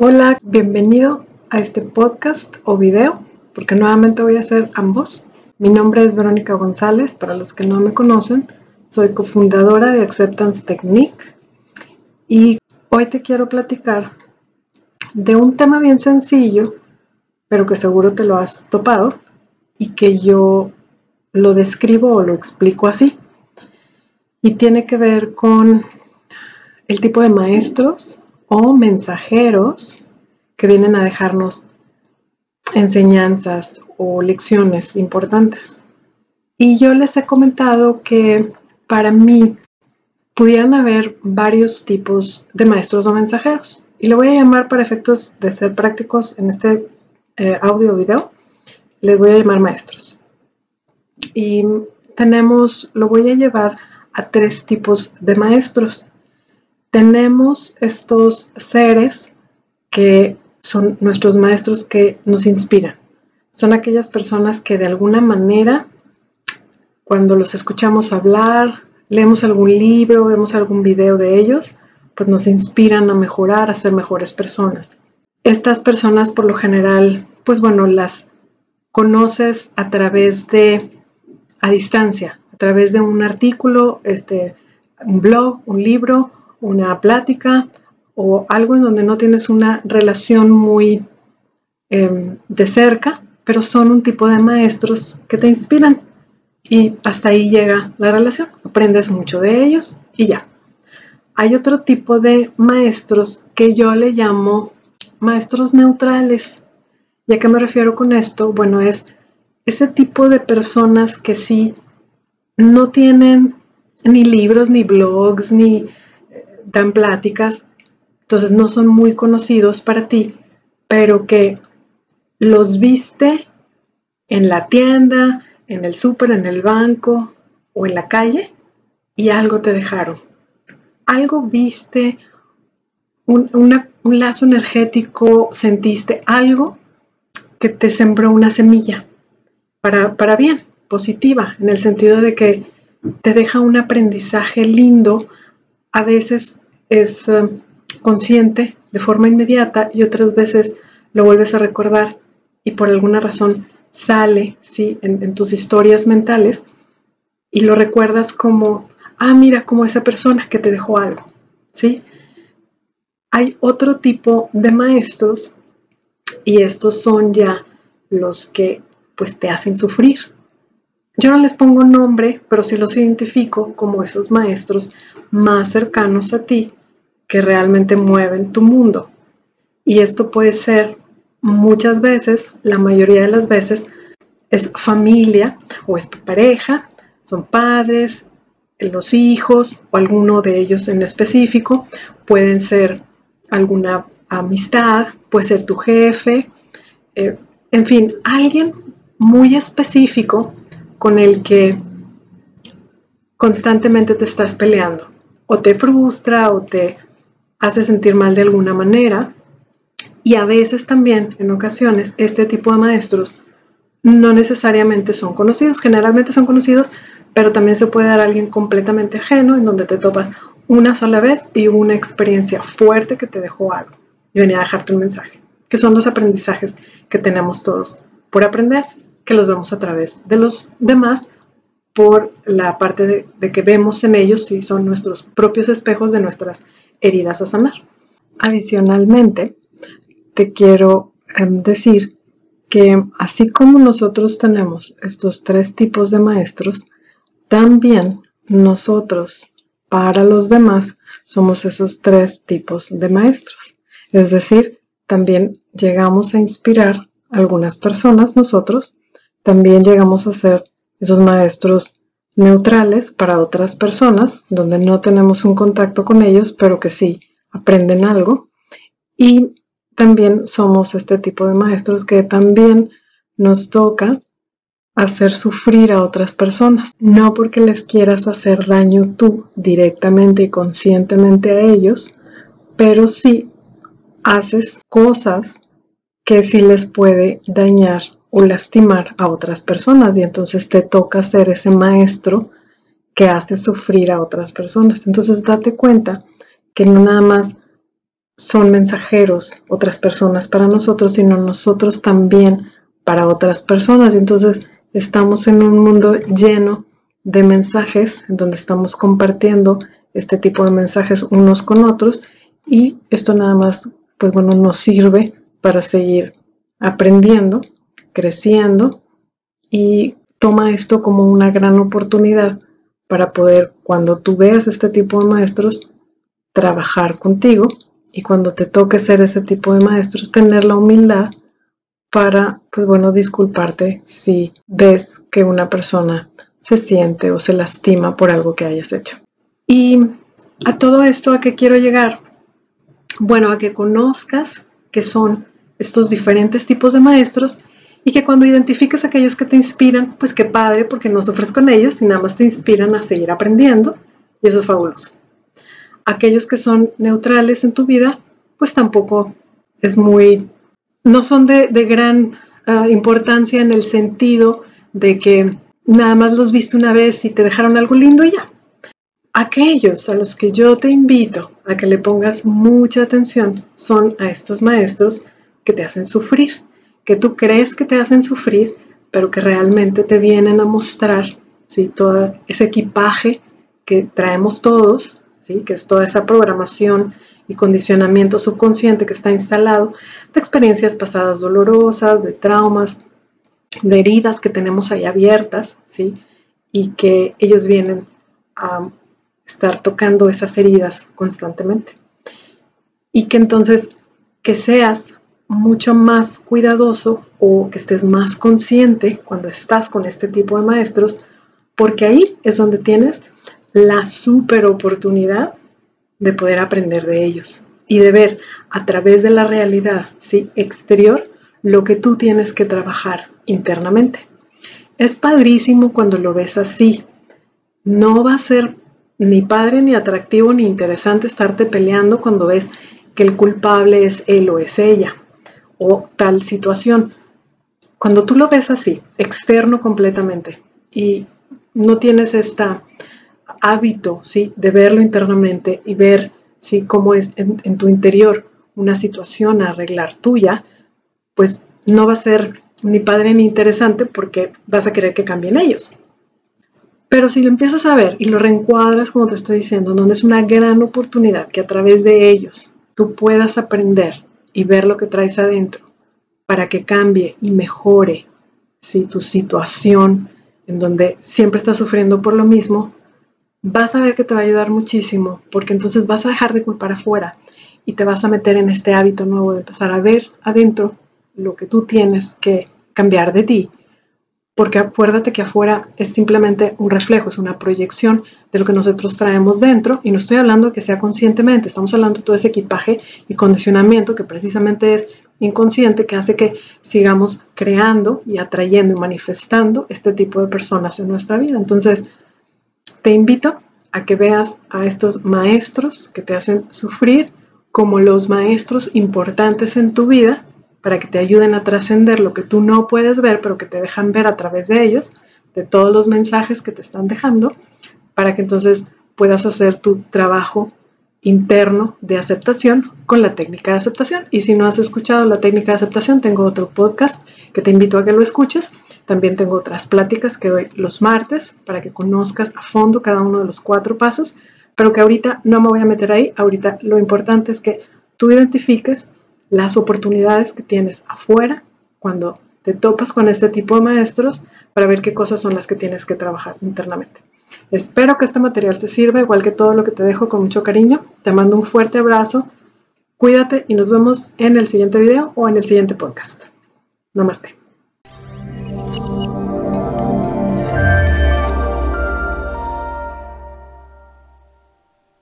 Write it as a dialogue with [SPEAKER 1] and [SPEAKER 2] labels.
[SPEAKER 1] Hola, bienvenido a este podcast o video, porque nuevamente voy a hacer ambos. Mi nombre es Verónica González, para los que no me conocen, soy cofundadora de Acceptance Technique y hoy te quiero platicar de un tema bien sencillo, pero que seguro te lo has topado y que yo lo describo o lo explico así. Y tiene que ver con el tipo de maestros o mensajeros que vienen a dejarnos enseñanzas o lecciones importantes. Y yo les he comentado que para mí pudieran haber varios tipos de maestros o mensajeros. Y lo voy a llamar para efectos de ser prácticos en este eh, audio video, les voy a llamar maestros. Y tenemos, lo voy a llevar a tres tipos de maestros tenemos estos seres que son nuestros maestros que nos inspiran. Son aquellas personas que de alguna manera, cuando los escuchamos hablar, leemos algún libro, vemos algún video de ellos, pues nos inspiran a mejorar, a ser mejores personas. Estas personas por lo general, pues bueno, las conoces a través de, a distancia, a través de un artículo, este, un blog, un libro una plática o algo en donde no tienes una relación muy em, de cerca, pero son un tipo de maestros que te inspiran y hasta ahí llega la relación. Aprendes mucho de ellos y ya. Hay otro tipo de maestros que yo le llamo maestros neutrales. ¿Y a qué me refiero con esto? Bueno, es ese tipo de personas que sí no tienen ni libros, ni blogs, ni dan pláticas, entonces no son muy conocidos para ti, pero que los viste en la tienda, en el súper, en el banco o en la calle y algo te dejaron. Algo viste, un, un lazo energético, sentiste algo que te sembró una semilla para, para bien, positiva, en el sentido de que te deja un aprendizaje lindo a veces es eh, consciente de forma inmediata y otras veces lo vuelves a recordar y por alguna razón sale ¿sí? en, tus historias mentales y lo recuerdas como, ah, mira, como esa persona que te dejó algo. ¿sí? Hay otro tipo de maestros y estos son ya los que pues te hacen sufrir. Yo no les pongo nombre, pero sí los identifico como esos maestros más cercanos a ti que realmente mueven tu mundo. Y esto puede ser muchas veces, la mayoría de las veces, es familia o es tu pareja, son padres, los hijos o alguno de ellos en específico, pueden ser alguna amistad, puede ser tu jefe, eh, en fin, alguien muy específico con el que constantemente te estás peleando. O te frustra o te hace sentir mal de alguna manera. Y a veces también, en ocasiones, este tipo de maestros no necesariamente son conocidos, generalmente son conocidos, pero también se puede dar a alguien completamente ajeno en donde te topas una sola vez y una experiencia fuerte que te dejó algo. Y venía a dejarte un mensaje, que son los aprendizajes que tenemos todos por aprender, que los vemos a través de los demás por la parte de, que vemos en ellos y son nuestros propios espejos de nuestras heridas a sanar. Adicionalmente, te quiero em, decir que así como nosotros tenemos estos tres tipos de maestros, también nosotros para los demás somos esos tres tipos de maestros. Es decir, también llegamos a inspirar a algunas personas nosotros, también llegamos a ser esos maestros neutrales para otras personas, donde no tenemos un contacto con ellos, pero que sí aprenden algo. Y también somos este tipo de maestros que también nos toca hacer sufrir a otras personas, no porque les quieras hacer daño tú directamente y conscientemente a ellos, pero sí haces cosas que sí les puede dañar o lastimar a otras personas y entonces te toca ser ese maestro que hace sufrir a otras personas. Entonces date cuenta que no nada más son mensajeros otras personas para nosotros, sino nosotros también para otras personas. Entonces estamos en un mundo lleno de mensajes, en donde estamos compartiendo este tipo de mensajes unos con otros y esto nada más, pues bueno, nos sirve para seguir aprendiendo, creciendo y toma esto como una gran oportunidad para poder, cuando tú veas este tipo de maestros, trabajar contigo y cuando te toque ser ese tipo de maestros, tener la humildad para, pues bueno, disculparte si ves que una persona se siente o se lastima por algo que hayas hecho. Y a todo esto, ¿a qué quiero llegar? Bueno, a que conozcas qué son estos diferentes tipos de maestros y que cuando identifiques aquellos que te inspiran, pues qué padre, porque no sufres con ellos y nada más te inspiran a seguir aprendiendo y eso es fabuloso. Aquellos que son neutrales en tu vida, pues tampoco es muy, no son de, gran ah, importancia en el sentido de que nada más los viste una vez y te dejaron algo lindo y ya. Aquellos a los que yo te invito a que le pongas mucha atención son a estos maestros que te hacen sufrir, que tú crees que te hacen sufrir, pero que realmente te vienen a mostrar ¿sí? todo ese equipaje que traemos todos, ¿sí? que es toda esa programación y condicionamiento subconsciente que está instalado de experiencias pasadas dolorosas, de traumas, de heridas que tenemos ahí abiertas, ¿sí? y que ellos vienen a estar tocando esas heridas constantemente. Y que entonces que seas mucho más cuidadoso o que estés más consciente cuando estás con este tipo de maestros, porque ahí es donde tienes la super oportunidad de poder aprender de ellos y de ver a través de la realidad ¿sí? exterior lo que tú tienes que trabajar internamente. Es padrísimo cuando lo ves así. No va a ser ni padre, ni atractivo, ni interesante estarte peleando cuando ves que el culpable es él o es ella o tal situación. Cuando tú lo ves así, externo completamente, y no tienes este hábito ¿sí? de verlo internamente y ver ¿sí? cómo es en, en tu interior una situación a arreglar tuya, pues no va a ser ni padre ni interesante porque vas a querer que cambien ellos. Pero si lo empiezas a ver y lo reencuadras, como te estoy diciendo, donde es una gran oportunidad que a través de ellos tú puedas aprender y ver lo que traes adentro para que cambie y mejore si tu situación en donde siempre estás sufriendo por lo mismo, vas a ver que te va a ayudar muchísimo, porque entonces vas a dejar de culpar afuera y te vas a meter en este hábito nuevo de empezar a ver adentro lo que tú tienes que cambiar de ti porque acuérdate que afuera es simplemente un reflejo, es una proyección de lo que nosotros traemos dentro y no estoy hablando que sea conscientemente, estamos hablando de todo ese equipaje y condicionamiento que precisamente es inconsciente que hace que sigamos creando y atrayendo y manifestando este tipo de personas en nuestra vida. Entonces, te invito a que veas a estos maestros que te hacen sufrir como los maestros importantes en tu vida para que te ayuden a trascender lo que tú no puedes ver, pero que te dejan ver a través de ellos, de todos los mensajes que te están dejando, para que entonces puedas hacer tu trabajo interno de aceptación con la técnica de aceptación. Y si no has escuchado la técnica de aceptación, tengo otro podcast que te invito a que lo escuches. También tengo otras pláticas que doy los martes para que conozcas a fondo cada uno de los cuatro pasos, pero que ahorita no me voy a meter ahí. Ahorita lo importante es que tú identifiques las oportunidades que tienes afuera cuando te topas con este tipo de maestros para ver qué cosas son las que tienes que trabajar internamente. Espero que este material te sirva, igual que todo lo que te dejo con mucho cariño. Te mando un fuerte abrazo, cuídate y nos vemos en el siguiente video o en el siguiente podcast. Namaste.